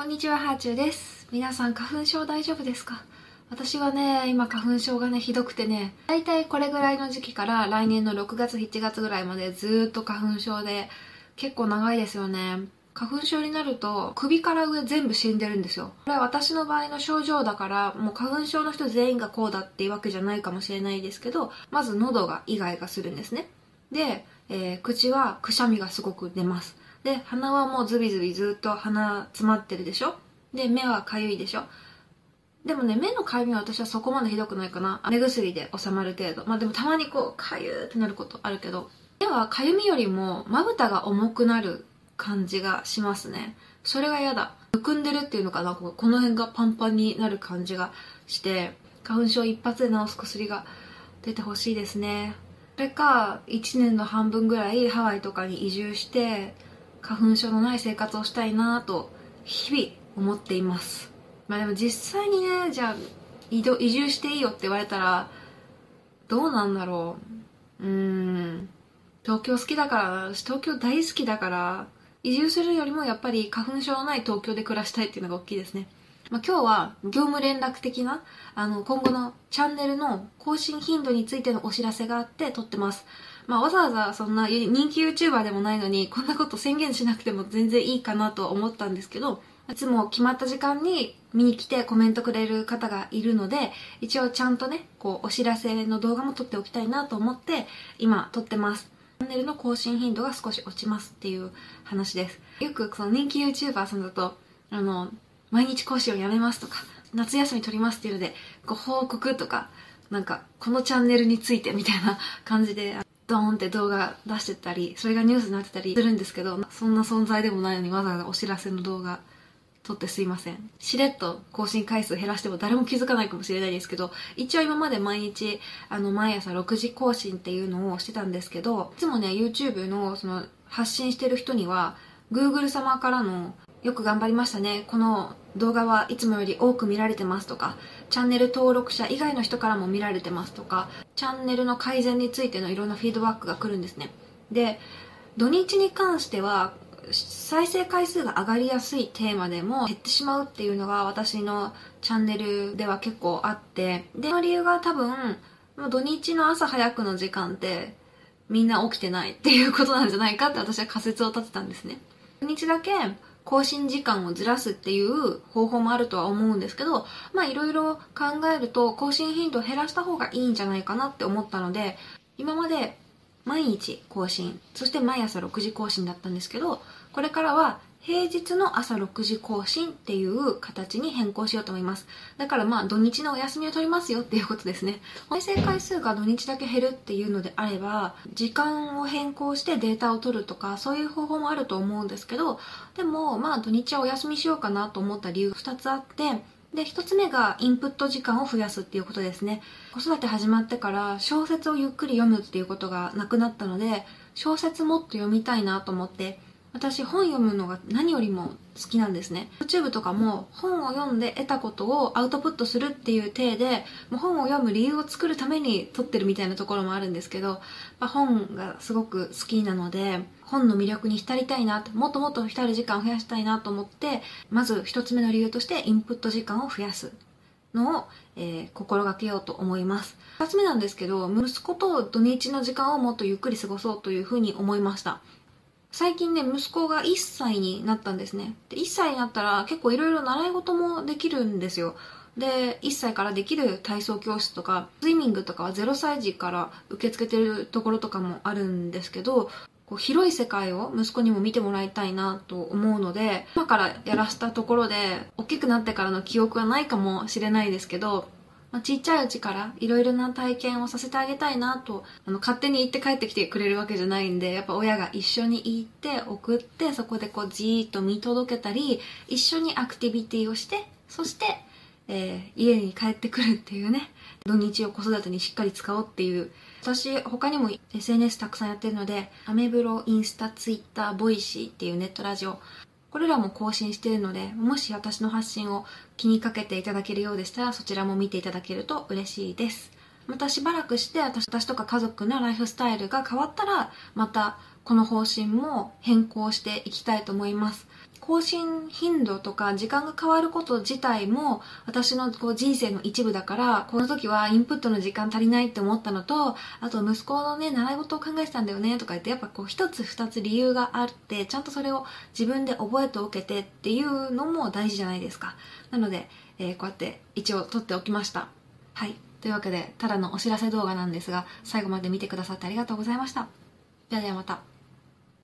こんにちは、ハーチューです。皆さん、花粉症大丈夫ですか？私はね、今花粉症がね、ひどくてね、だいたいこれぐらいの時期から来年の6月、7月ぐらいまでずっと花粉症で、結構長いですよね。花粉症になると首から上全部死んでるんですよ。これは私の場合の症状だから、もう花粉症の人全員がこうだっていうわけじゃないかもしれないですけど、まず喉がイガイガするんですね。で、えー口はくしゃみがすごく出ます。で、鼻はもうズビズビずっと鼻詰まってるでしょ？で、目はかゆいでしょ？でもね、目のかゆみは私はそこまでひどくないかな。目薬で収まる程度。まあでもたまにこう、かゆーってなることあるけど、目はかゆみよりもまぶたが重くなる感じがしますね。それが嫌だ。むくんでるっていうのかな、ここの辺がパンパンになる感じがして、花粉症一発で治す薬が出てほしいですね。それか、1年の半分ぐらいハワイとかに移住して、花粉症のない生活をしたいなと、日々思っています。まあでも実際にね、じゃあ、移動、移住していいよって言われたら、どうなんだろう。うーん。東京好きだから、私東京大好きだから、移住するよりもやっぱり花粉症のない東京で暮らしたいっていうのが大きいですね。まあ、今日は業務連絡的な、あの、今後のチャンネルの更新頻度についてのお知らせがあって撮ってます。まあ、わざわざそんな人気 YouTuber でもないのに、こんなこと宣言しなくても全然いいかなと思ったんですけど、いつも決まった時間に見に来てコメントくれる方がいるので、一応ちゃんとね、こう、お知らせの動画も撮っておきたいなと思って、今撮ってます。チャンネルの更新頻度が少し落ちますっていう話です。よくその人気 YouTuber さんだと、あの、毎日講師をやめますとか、夏休み取りますっていうので、ご報告とか、なんか、このチャンネルについてみたいな 感じで、ドーンって動画出してたり、それがニュースになってたりするんですけど、そんな存在でもないのにわざわざお知らせの動画撮ってすいません。しれっと更新回数減らしても誰も気づかないかもしれないですけど、一応今まで毎日、あの、毎朝6時更新っていうのをしてたんですけど、いつもね、YouTube のその発信してる人には、Google 様からのよく頑張りましたね。この動画はいつもより多く見られてますとか、チャンネル登録者以外の人からも見られてますとか、チャンネルの改善についてのいろんなフィードバックが来るんですね。で、土日に関しては、再生回数が上がりやすいテーマでも減ってしまうっていうのが私のチャンネルでは結構あって、で、その理由が多分、土日の朝早くの時間ってみんな起きてないっていうことなんじゃないかって私は仮説を立てたんですね。土日だけ更新時間をずらすっていう方法もあるとは思うんですけど、まあいろいろ考えると更新頻度を減らした方がいいんじゃないかなって思ったので、今まで毎日更新、そして毎朝6時更新だったんですけど、これからは平日の朝6時更新っていう形に変更しようと思います。だからまあ土日のお休みを取りますよっていうことですね。再生回数が土日だけ減るっていうのであれば、時間を変更してデータを取るとか、そういう方法もあると思うんですけど、でもまあ土日はお休みしようかなと思った理由が2つあって、で、一つ目がインプット時間を増やすっていうことですね。子育て始まってから小説をゆっくり読むっていうことがなくなったので、小説もっと読みたいなと思って、私本読むのが何よりも好きなんですね。YouTube とかも本を読んで得たことをアウトプットするっていう体で、もう本を読む理由を作るために撮ってるみたいなところもあるんですけど、まあ、本がすごく好きなので、本の魅力に浸りたいな、もっともっと浸る時間を増やしたいなと思って、まず一つ目の理由としてインプット時間を増やすのを、えー心がけようと思います。二つ目なんですけど、息子と土日の時間をもっとゆっくり過ごそうというふうに思いました。最近ね、息子が1歳になったんですね。で、1歳になったら結構いろいろ習い事もできるんですよ。で、1歳からできる体操教室とか、スイミングとかは0歳児から受け付けてるところとかもあるんですけど、こう広い世界を息子にも見てもらいたいなと思うので、今からやらしたところで、大きくなってからの記憶はないかもしれないですけど、まあ、ちっちゃいうちからいろいろな体験をさせてあげたいなと、あの、勝手に行って帰ってきてくれるわけじゃないんで、やっぱ親が一緒に行って送って、そこでこうじーっと見届けたり、一緒にアクティビティをして、そして、えー家に帰ってくるっていうね、土日を子育てにしっかり使おうっていう、私他にも SNS たくさんやってるので、アメブロ、インスタ、ツイッター、ボイシーっていうネットラジオ、これらも更新しているので、もし私の発信を気にかけていただけるようでしたら、そちらも見ていただけると嬉しいです。またしばらくして私私とか家族のライフスタイルが変わったら、またこの方針も変更していきたいと思います。更新頻度とか時間が変わること自体も私のこう人生の一部だからこの時はインプットの時間足りないって思ったのとあと息子のね習い事を考えてたんだよねとか言ってやっぱこう一つ二つ理由があってちゃんとそれを自分で覚えておけてっていうのも大事じゃないですか。なので、えー、こうやって一応撮っておきました。はい。というわけでただのお知らせ動画なんですが最後まで見てくださってありがとうございました。ではではまた。